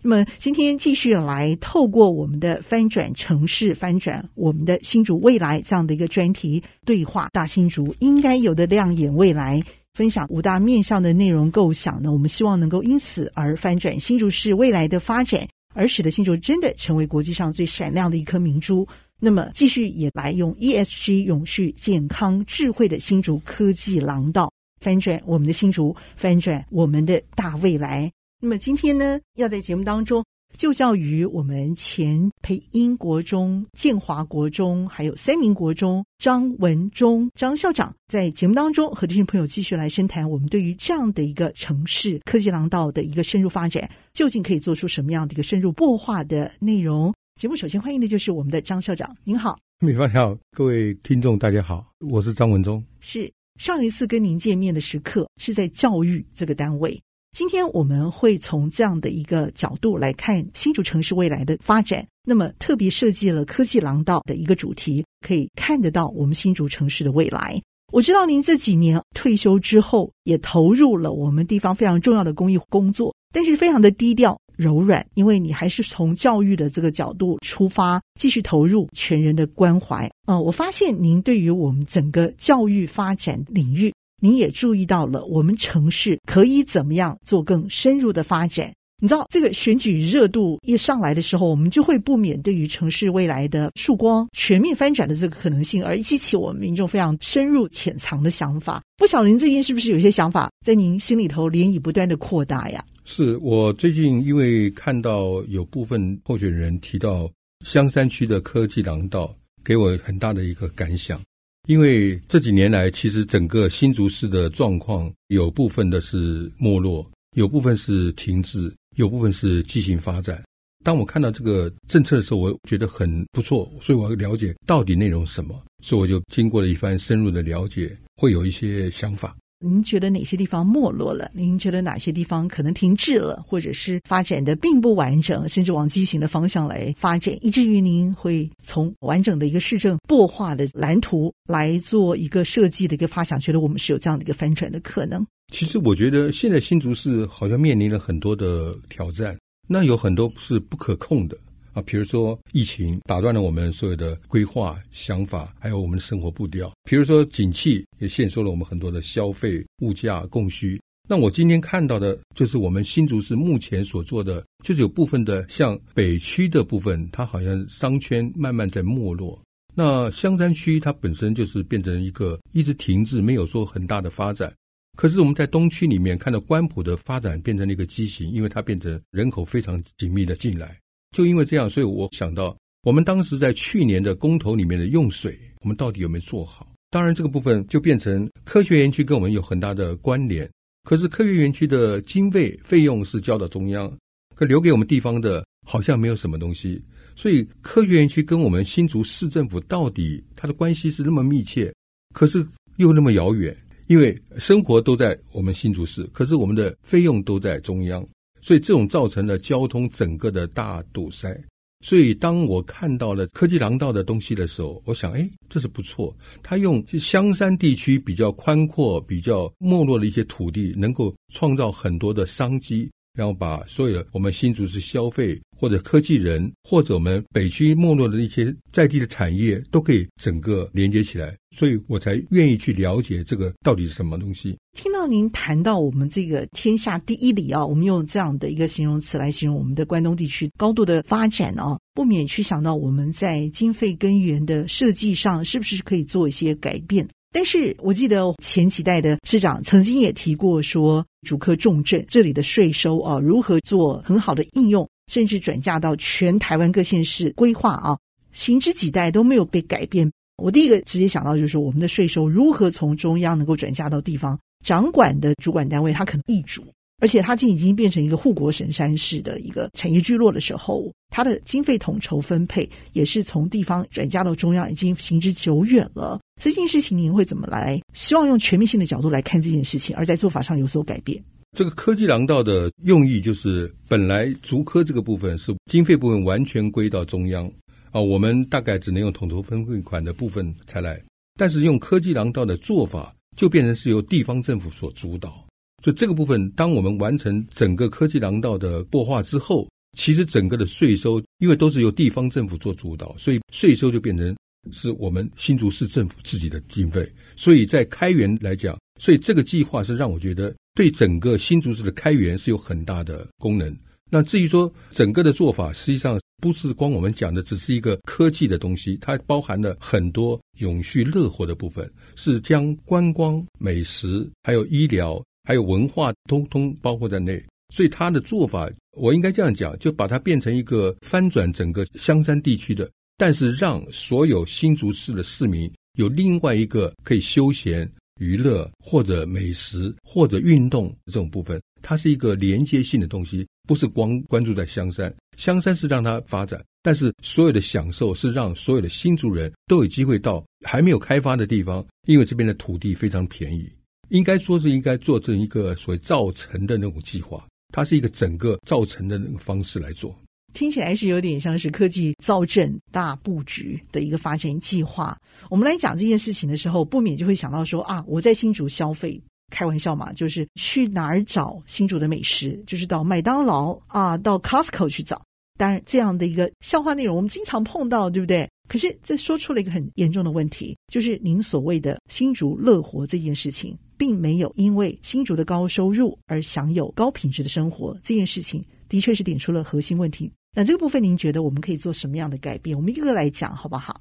那么今天继续来透过我们的翻转城市，翻转我们的新竹未来这样的一个专题对话，大新竹应该有的亮眼未来，分享五大面向的内容构想呢，我们希望能够因此而翻转新竹市未来的发展，而使得新竹真的成为国际上最闪亮的一颗明珠。那么继续也来用 ESG 永续、健康、智慧的新竹科技廊道，翻转我们的新竹，翻转我们的大未来。那么今天呢，要在节目当中就教于我们前培英国中、建华国中，还有三民国中张文忠张校长，在节目当中和听众朋友继续来深谈我们对于这样的一个城市科技廊道的一个深入发展，究竟可以做出什么样的一个深入擘画的内容？节目首先欢迎的就是我们的张校长，您好，美芳好，各位听众大家好，我是张文忠，是上一次跟您见面的时刻是在教育这个单位。今天我们会从这样的一个角度来看新竹城市未来的发展，那么特别设计了科技廊道的一个主题，可以看得到我们新竹城市的未来。我知道您这几年退休之后也投入了我们地方非常重要的公益工作，但是非常的低调柔软，因为你还是从教育的这个角度出发，继续投入全人的关怀。呃，我发现您对于我们整个教育发展领域。你也注意到了，我们城市可以怎么样做更深入的发展？你知道，这个选举热度一上来的时候，我们就会不免对于城市未来的曙光全面翻转的这个可能性，而激起我们民众非常深入潜藏的想法。不晓得您最近是不是有些想法在您心里头涟漪不断的扩大呀？是我最近因为看到有部分候选人提到香山区的科技廊道，给我很大的一个感想。因为这几年来，其实整个新竹市的状况有部分的是没落，有部分是停滞，有部分是畸形发展。当我看到这个政策的时候，我觉得很不错，所以我要了解到底内容什么，所以我就经过了一番深入的了解，会有一些想法。您觉得哪些地方没落了？您觉得哪些地方可能停滞了，或者是发展的并不完整，甚至往畸形的方向来发展，以至于您会从完整的一个市政擘画的蓝图来做一个设计的一个发想，觉得我们是有这样的一个翻转的可能。其实我觉得现在新竹市好像面临了很多的挑战，那有很多是不可控的。比如说疫情打断了我们所有的规划想法，还有我们的生活步调。比如说景气也限缩了我们很多的消费、物价、供需。那我今天看到的就是我们新竹市目前所做的，就是有部分的像北区的部分，它好像商圈慢慢在没落。那香山区它本身就是变成一个一直停滞，没有说很大的发展。可是我们在东区里面看到关埔的发展变成了一个畸形，因为它变成人口非常紧密的进来。就因为这样，所以我想到，我们当时在去年的公投里面的用水，我们到底有没有做好？当然，这个部分就变成科学园区跟我们有很大的关联。可是科学园区的经费费用是交到中央，可留给我们地方的，好像没有什么东西。所以科学园区跟我们新竹市政府到底它的关系是那么密切，可是又那么遥远，因为生活都在我们新竹市，可是我们的费用都在中央。所以这种造成了交通整个的大堵塞。所以当我看到了科技廊道的东西的时候，我想，哎，这是不错。他用香山地区比较宽阔、比较没落的一些土地，能够创造很多的商机。然后把所有的我们新竹市消费或者科技人，或者我们北区没落的一些在地的产业，都可以整个连接起来，所以我才愿意去了解这个到底是什么东西。听到您谈到我们这个天下第一里啊，我们用这样的一个形容词来形容我们的关东地区高度的发展啊，不免去想到我们在经费根源的设计上是不是可以做一些改变。但是我记得前几代的市长曾经也提过说，主科重镇这里的税收啊，如何做很好的应用，甚至转嫁到全台湾各县市规划啊，行之几代都没有被改变。我第一个直接想到就是我们的税收如何从中央能够转嫁到地方掌管的主管单位，它可能易主，而且它已经变成一个护国神山式的一个产业聚落的时候，它的经费统筹分配也是从地方转嫁到中央，已经行之久远了。这件事情您会怎么来？希望用全面性的角度来看这件事情，而在做法上有所改变。这个科技廊道的用意就是，本来竹科这个部分是经费部分完全归到中央啊，我们大概只能用统筹分配款的部分才来，但是用科技廊道的做法，就变成是由地方政府所主导。所以这个部分，当我们完成整个科技廊道的擘划之后，其实整个的税收，因为都是由地方政府做主导，所以税收就变成是我们新竹市政府自己的经费。所以在开源来讲，所以这个计划是让我觉得对整个新竹市的开源是有很大的功能。那至于说整个的做法，实际上不是光我们讲的只是一个科技的东西，它包含了很多永续乐活的部分，是将观光、美食还有医疗。还有文化，通通包括在内，所以他的做法，我应该这样讲，就把它变成一个翻转整个香山地区的，但是让所有新竹市的市民有另外一个可以休闲、娱乐或者美食或者运动这种部分，它是一个连接性的东西，不是光关注在香山。香山是让它发展，但是所有的享受是让所有的新竹人都有机会到还没有开发的地方，因为这边的土地非常便宜。应该说是应该做成一个所谓造城的那种计划，它是一个整个造城的那个方式来做。听起来是有点像是科技造镇大布局的一个发展计划。我们来讲这件事情的时候，不免就会想到说啊，我在新竹消费，开玩笑嘛，就是去哪儿找新竹的美食，就是到麦当劳啊，到 Costco 去找。当然，这样的一个笑话内容我们经常碰到，对不对？可是这说出了一个很严重的问题，就是您所谓的新竹乐活这件事情。并没有因为新竹的高收入而享有高品质的生活，这件事情的确是点出了核心问题。那这个部分，您觉得我们可以做什么样的改变？我们一个个来讲，好不好？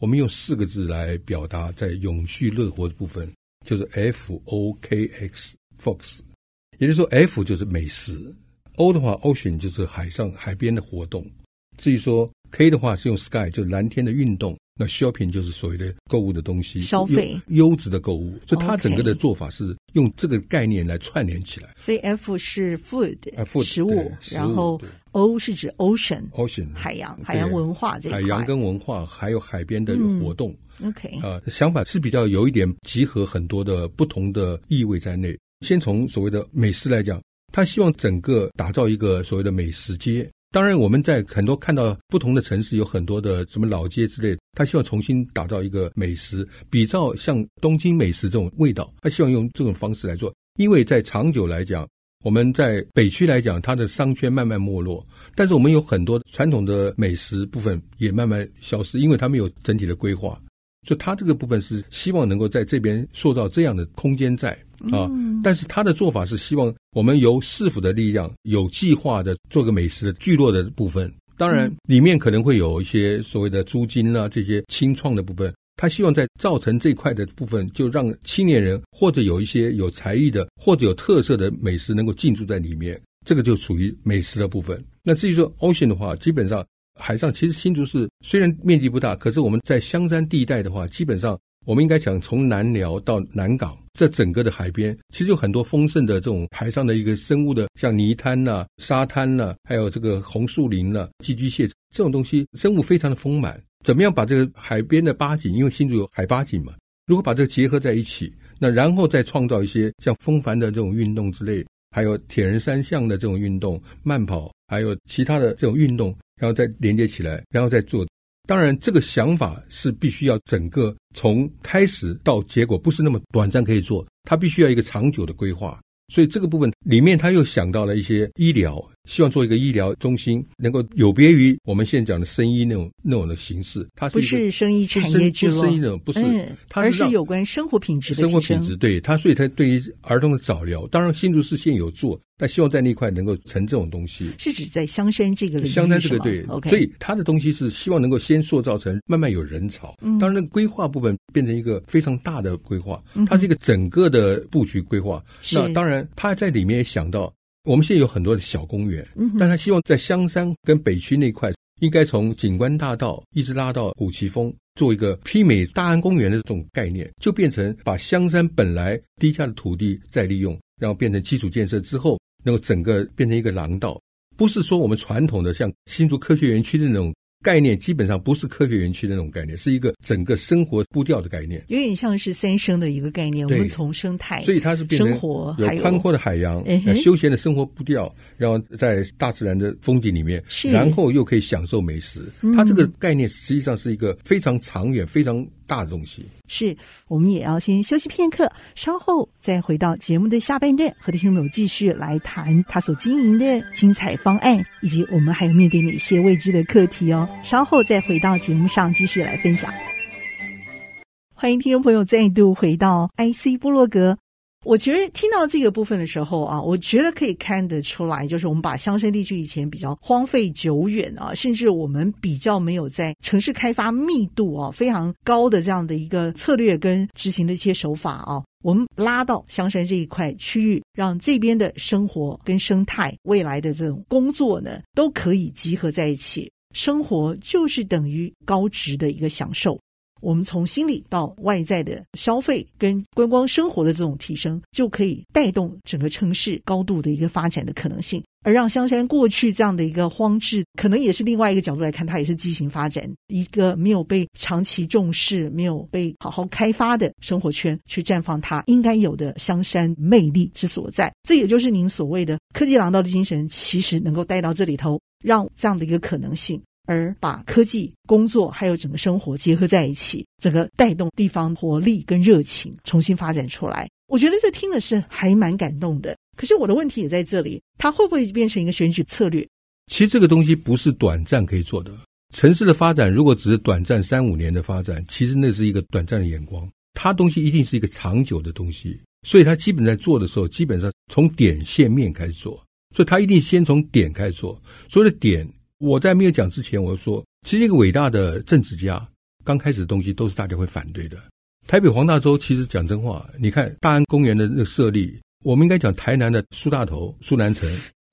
我们用四个字来表达，在永续乐活的部分，就是 F O K X，Fox，也就是说，F 就是美食，O 的话，Ocean 就是海上海边的活动，至于说 K 的话是用 Sky，就是蓝天的运动。那 shopping 就是所谓的购物的东西，消费优质的购物，所以它整个的做法是用这个概念来串联起来。所以 F 是 food，啊，food 食物，然后 O 是指 ocean，ocean 海洋，海洋文化这一块，海洋跟文化还有海边的活动。OK，啊，想法是比较有一点集合很多的不同的意味在内。先从所谓的美食来讲，他希望整个打造一个所谓的美食街。当然，我们在很多看到不同的城市有很多的什么老街之类，他希望重新打造一个美食，比较像东京美食这种味道。他希望用这种方式来做，因为在长久来讲，我们在北区来讲，它的商圈慢慢没落，但是我们有很多传统的美食部分也慢慢消失，因为它没有整体的规划。所以他这个部分是希望能够在这边塑造这样的空间在啊，但是他的做法是希望我们由市府的力量有计划的做个美食的聚落的部分。当然，里面可能会有一些所谓的租金啊这些清创的部分。他希望在造成这块的部分，就让青年人或者有一些有才艺的或者有特色的美食能够进驻在里面。这个就属于美食的部分。那至于说 Ocean 的话，基本上。海上其实新竹市虽然面积不大，可是我们在香山地带的话，基本上我们应该讲从南寮到南港，这整个的海边其实有很多丰盛的这种海上的一个生物的，像泥滩呐、沙滩呐、还有这个红树林呐、寄居蟹这种东西，生物非常的丰满。怎么样把这个海边的八景，因为新竹有海八景嘛，如果把这个结合在一起，那然后再创造一些像风帆的这种运动之类，还有铁人三项的这种运动、慢跑，还有其他的这种运动。然后再连接起来，然后再做。当然，这个想法是必须要整个从开始到结果，不是那么短暂可以做，它必须要一个长久的规划。所以这个部分里面，他又想到了一些医疗，希望做一个医疗中心，能够有别于我们现在讲的生医那种那种的形式。它是不是生医产业聚落？不是生医那种，不是，嗯、它是而是有关生活品质的生活品质。对它，所以它对于儿童的早疗，当然新竹市现有做。但希望在那块能够成这种东西，是指在香山这个领域，香山这个对。所以他的东西是希望能够先塑造成慢慢有人潮。嗯，当然，那个规划部分变成一个非常大的规划，它是一个整个的布局规划。是那当然，他在里面也想到，我们现在有很多的小公园，嗯，但他希望在香山跟北区那块，应该从景观大道一直拉到古奇峰，做一个媲美大安公园的这种概念，就变成把香山本来低价的土地再利用，然后变成基础建设之后。能够整个变成一个廊道，不是说我们传统的像新竹科学园区的那种。概念基本上不是科学园区的那种概念，是一个整个生活步调的概念，有点像是三生的一个概念。我们从生态，所以它是变成有宽阔的海洋、有休闲的生活步调，然后在大自然的风景里面，然后又可以享受美食。它这个概念实际上是一个非常长远、非常。大的东西是，我们也要先休息片刻，稍后再回到节目的下半段，和听众朋友继续来谈他所经营的精彩方案，以及我们还有面对哪些未知的课题哦。稍后再回到节目上继续来分享。欢迎听众朋友再度回到 IC 部落格。我觉得听到这个部分的时候啊，我觉得可以看得出来，就是我们把香山地区以前比较荒废久远啊，甚至我们比较没有在城市开发密度啊非常高的这样的一个策略跟执行的一些手法啊，我们拉到香山这一块区域，让这边的生活跟生态未来的这种工作呢，都可以集合在一起，生活就是等于高值的一个享受。我们从心理到外在的消费跟观光生活的这种提升，就可以带动整个城市高度的一个发展的可能性，而让香山过去这样的一个荒置，可能也是另外一个角度来看，它也是畸形发展，一个没有被长期重视、没有被好好开发的生活圈，去绽放它应该有的香山魅力之所在。这也就是您所谓的科技廊道的精神，其实能够带到这里头，让这样的一个可能性。而把科技、工作还有整个生活结合在一起，整个带动地方活力跟热情重新发展出来。我觉得这听的是还蛮感动的。可是我的问题也在这里，它会不会变成一个选举策略？其实这个东西不是短暂可以做的。城市的发展如果只是短暂三五年的发展，其实那是一个短暂的眼光。它东西一定是一个长久的东西，所以它基本在做的时候，基本上从点线面开始做，所以它一定先从点开始做。所谓的点。我在没有讲之前，我说，其实一个伟大的政治家，刚开始的东西都是大家会反对的。台北黄大洲，其实讲真话，你看大安公园的那个设立，我们应该讲台南的苏大头、苏南成。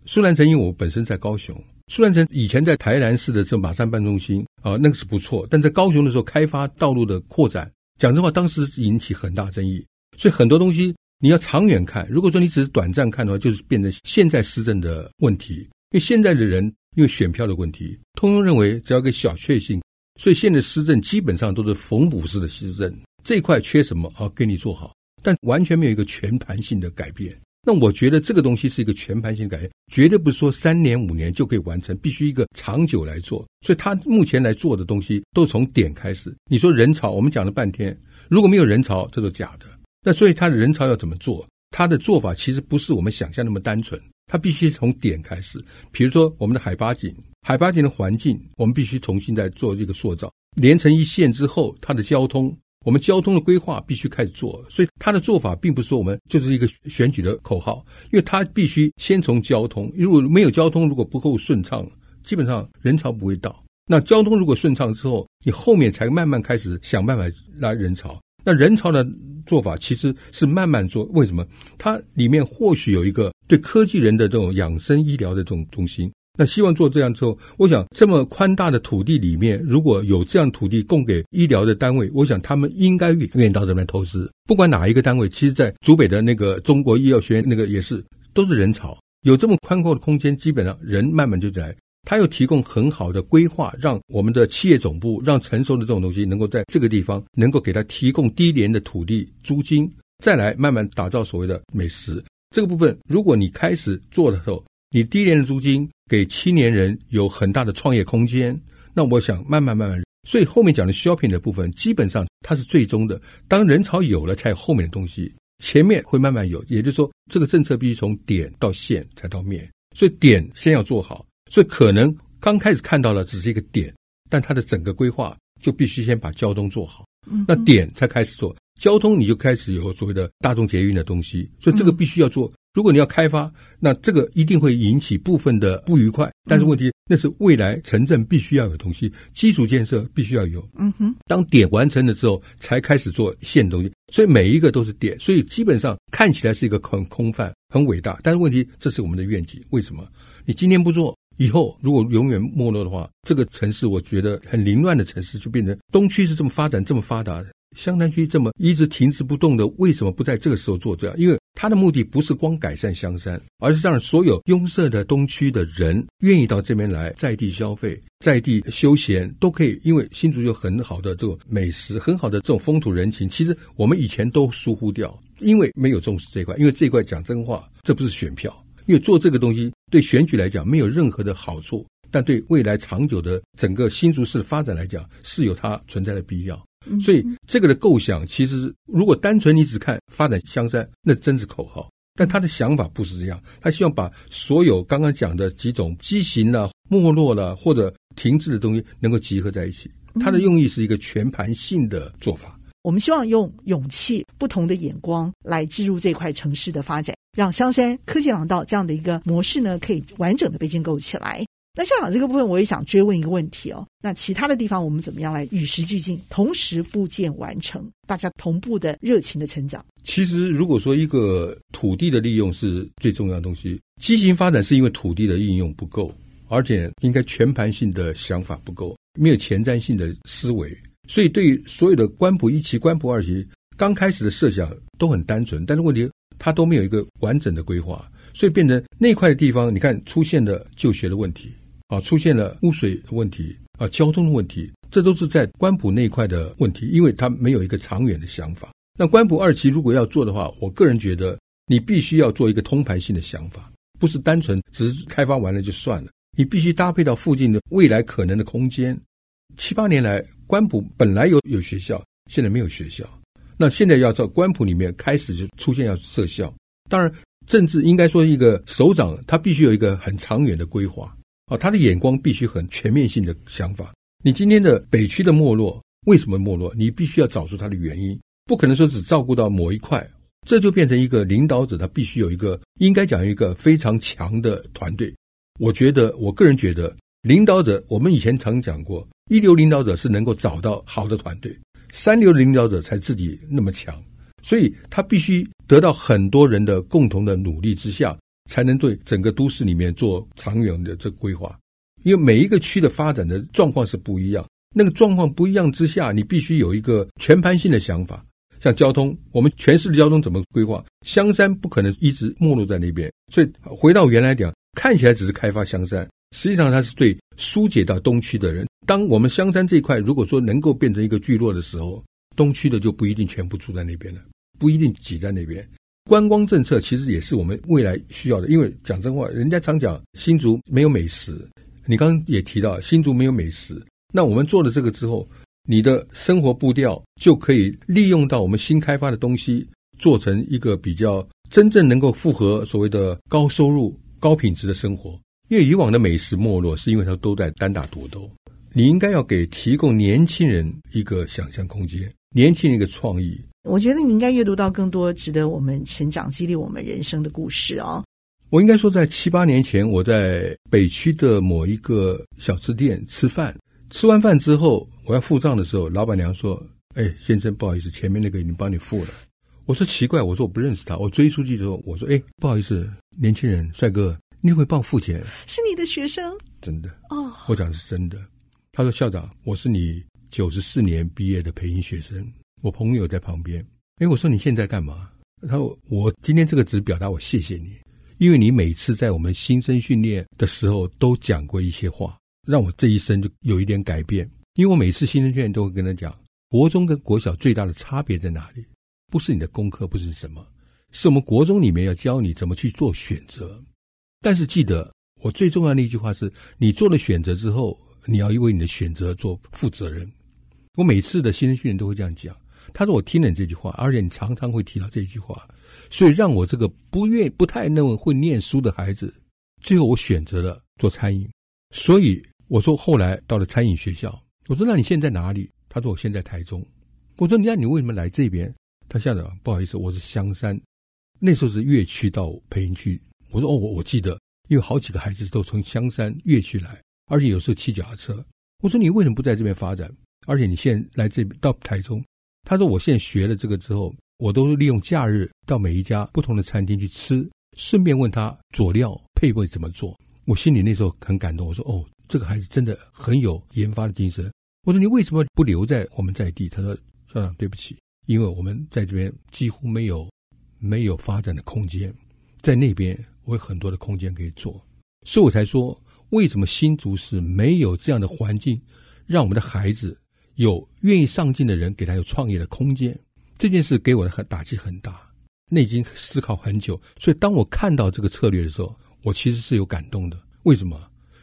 苏南成，因为我本身在高雄，苏南成以前在台南市的这马山办中心啊，那个是不错。但在高雄的时候，开发道路的扩展，讲真话，当时引起很大争议。所以很多东西你要长远看，如果说你只是短暂看的话，就是变成现在施政的问题。因为现在的人。因为选票的问题，通通认为只要个小确幸，所以现在施政基本上都是缝补式的施政。这一块缺什么啊？给你做好，但完全没有一个全盘性的改变。那我觉得这个东西是一个全盘性改变，绝对不是说三年五年就可以完成，必须一个长久来做。所以他目前来做的东西都从点开始。你说人潮，我们讲了半天，如果没有人潮，这都假的。那所以他的人潮要怎么做？他的做法其实不是我们想象那么单纯。它必须从点开始，比如说我们的海八景，海八景的环境，我们必须重新再做这个塑造，连成一线之后，它的交通，我们交通的规划必须开始做。所以它的做法并不是说我们就是一个选举的口号，因为它必须先从交通，如果没有交通，如果不够顺畅，基本上人潮不会到。那交通如果顺畅之后，你后面才慢慢开始想办法拉人潮。那人潮的做法其实是慢慢做，为什么？它里面或许有一个对科技人的这种养生医疗的这种中心。那希望做这样之后，我想这么宽大的土地里面，如果有这样土地供给医疗的单位，我想他们应该愿愿意到这边投资。不管哪一个单位，其实在竹北的那个中国医药学院那个也是，都是人潮，有这么宽阔的空间，基本上人慢慢就来。他又提供很好的规划，让我们的企业总部，让成熟的这种东西能够在这个地方能够给他提供低廉的土地租金，再来慢慢打造所谓的美食这个部分。如果你开始做的时候，你低廉的租金给青年人有很大的创业空间，那我想慢慢慢慢，所以后面讲的 shopping 的部分，基本上它是最终的。当人潮有了，才有后面的东西，前面会慢慢有。也就是说，这个政策必须从点到线才到面，所以点先要做好。所以可能刚开始看到了只是一个点，但它的整个规划就必须先把交通做好，那点才开始做交通，你就开始有所谓的大众捷运的东西。所以这个必须要做。如果你要开发，那这个一定会引起部分的不愉快。但是问题那是未来城镇必须要有东西，基础建设必须要有。嗯哼，当点完成了之后，才开始做线东西。所以每一个都是点，所以基本上看起来是一个很空泛、很伟大。但是问题，这是我们的愿景。为什么？你今天不做？以后如果永远没落的话，这个城市我觉得很凌乱的城市就变成东区是这么发展这么发达的，香山区这么一直停滞不动的，为什么不在这个时候做这样？因为他的目的不是光改善香山，而是让所有拥塞的东区的人愿意到这边来，在地消费、在地休闲都可以。因为新竹有很好的这种美食，很好的这种风土人情，其实我们以前都疏忽掉，因为没有重视这一块。因为这一块讲真话，这不是选票，因为做这个东西对选举来讲没有任何的好处，但对未来长久的整个新竹市的发展来讲是有它存在的必要。所以这个的构想，其实如果单纯你只看发展香山，那真是口号。但他的想法不是这样，他希望把所有刚刚讲的几种畸形了、没落了或者停滞的东西，能够集合在一起。他的用意是一个全盘性的做法。我们希望用勇气、不同的眼光来置入这块城市的发展，让香山科技廊道这样的一个模式呢，可以完整的被建构起来。那校长这个部分，我也想追问一个问题哦。那其他的地方，我们怎么样来与时俱进，同时布建完成，大家同步的热情的成长？其实，如果说一个土地的利用是最重要的东西，畸形发展是因为土地的应用不够，而且应该全盘性的想法不够，没有前瞻性的思维，所以对所有的关埔一期、关埔二期，刚开始的设想都很单纯，但是问题它都没有一个完整的规划，所以变成那块的地方，你看出现了就学的问题。啊，出现了污水的问题啊，交通的问题，这都是在关埔那一块的问题，因为他没有一个长远的想法。那关埔二期如果要做的话，我个人觉得你必须要做一个通盘性的想法，不是单纯只是开发完了就算了，你必须搭配到附近的未来可能的空间。七八年来，关埔本来有有学校，现在没有学校，那现在要在关埔里面开始就出现要设校，当然政治应该说一个首长他必须有一个很长远的规划。哦，他的眼光必须很全面性的想法。你今天的北区的没落，为什么没落？你必须要找出它的原因，不可能说只照顾到某一块，这就变成一个领导者，他必须有一个应该讲一个非常强的团队。我觉得，我个人觉得，领导者，我们以前常讲过，一流领导者是能够找到好的团队，三流的领导者才自己那么强，所以他必须得到很多人的共同的努力之下。才能对整个都市里面做长远的这个规划，因为每一个区的发展的状况是不一样，那个状况不一样之下，你必须有一个全盘性的想法。像交通，我们全市的交通怎么规划？香山不可能一直没落在那边，所以回到原来讲，看起来只是开发香山，实际上它是对疏解到东区的人。当我们香山这一块如果说能够变成一个聚落的时候，东区的就不一定全部住在那边了，不一定挤在那边。观光政策其实也是我们未来需要的，因为讲真话，人家常讲新竹没有美食，你刚刚也提到新竹没有美食，那我们做了这个之后，你的生活步调就可以利用到我们新开发的东西，做成一个比较真正能够符合所谓的高收入、高品质的生活。因为以往的美食没落，是因为它都在单打独斗，你应该要给提供年轻人一个想象空间，年轻人一个创意。我觉得你应该阅读到更多值得我们成长、激励我们人生的故事哦。我应该说，在七八年前，我在北区的某一个小吃店吃饭，吃完饭之后，我要付账的时候，老板娘说：“哎，先生，不好意思，前面那个已经帮你付了。”我说：“奇怪，我说我不认识他。”我追出去之后，我说：“哎，不好意思，年轻人，帅哥，你会帮我付钱？是你的学生？真的哦，我讲的是真的。”他说：“校长，我是你九十四年毕业的培训学生。”我朋友在旁边，哎，我说你现在干嘛？他说我今天这个只表达我谢谢你，因为你每次在我们新生训练的时候都讲过一些话，让我这一生就有一点改变。因为我每次新生训练都会跟他讲，国中跟国小最大的差别在哪里？不是你的功课，不是什么，是我们国中里面要教你怎么去做选择。但是记得我最重要的一句话是，你做了选择之后，你要为你的选择做负责任。我每次的新生训练都会这样讲。他说：“我听了你这句话，而且你常常会提到这句话，所以让我这个不愿、不太那么会念书的孩子，最后我选择了做餐饮。所以我说，后来到了餐饮学校，我说：那你现在哪里？他说：我现在台中。我说：你那你为什么来这边？他校长，不好意思，我是香山，那时候是越区到培训区。我说：哦，我我记得，因为好几个孩子都从香山越区来，而且有时候骑脚踏车。我说：你为什么不在这边发展？而且你现在来这边到台中？”他说：“我现在学了这个之后，我都是利用假日到每一家不同的餐厅去吃，顺便问他佐料配味怎么做。我心里那时候很感动。我说：‘哦，这个孩子真的很有研发的精神。’我说：‘你为什么不留在我们在地？’他说：‘校长，对不起，因为我们在这边几乎没有没有发展的空间，在那边我有很多的空间可以做，所以我才说，为什么新竹市没有这样的环境，让我们的孩子有愿意上进的人，给他有创业的空间。这件事给我的很打击很大，内经思考很久，所以当我看到这个策略的时候，我其实是有感动的。为什么？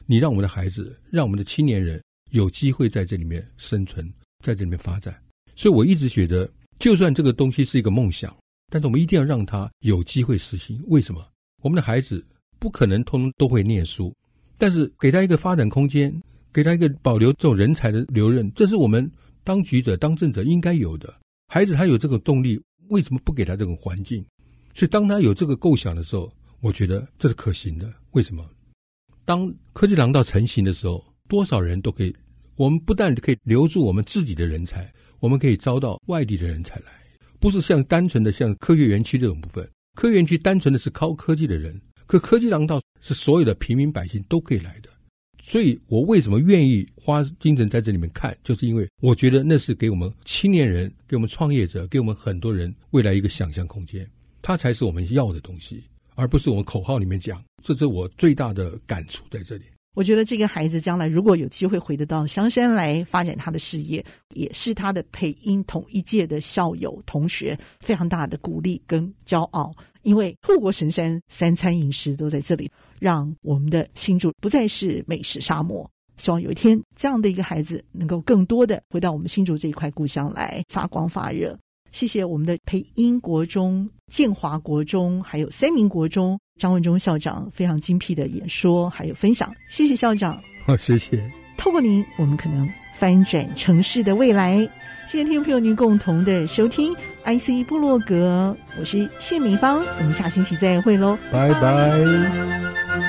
你让我们的孩子，让我们的青年人有机会在这里面生存，在这里面发展。所以我一直觉得，就算这个东西是一个梦想，但是我们一定要让他有机会实行。为什么？我们的孩子不可能通通都会念书，但是给他一个发展空间，给他一个保留这种人才的留任，这是我们当局者、当政者应该有的。孩子他有这个动力，为什么不给他这种环境？所以当他有这个构想的时候，我觉得这是可行的。为什么？当科技廊道成型的时候，多少人都可以，我们不但可以留住我们自己的人才。我们可以招到外地的人才来，不是像单纯的像科学园区这种部分。科学园区单纯的是靠科技的人，可科技廊道是所有的平民百姓都可以来的。所以我为什么愿意花精神在这里面看，就是因为我觉得那是给我们青年人、给我们创业者、给我们很多人未来一个想象空间，它才是我们要的东西，而不是我们口号里面讲。这是我最大的感触在这里。我觉得这个孩子将来如果有机会回得到香山来发展他的事业，也是他的配音同一届的校友同学非常大的鼓励跟骄傲。因为护国神山三餐饮食都在这里，让我们的新竹不再是美食沙漠。希望有一天这样的一个孩子能够更多的回到我们新竹这一块故乡来发光发热。谢谢我们的培英国中、建华国中，还有三民国中张文忠校长非常精辟的演说还有分享，谢谢校长。好，谢谢。透过您，我们可能翻转城市的未来。谢谢听众朋友您共同的收听 IC 部落格，我是谢美芳，我们下星期再会喽，拜拜。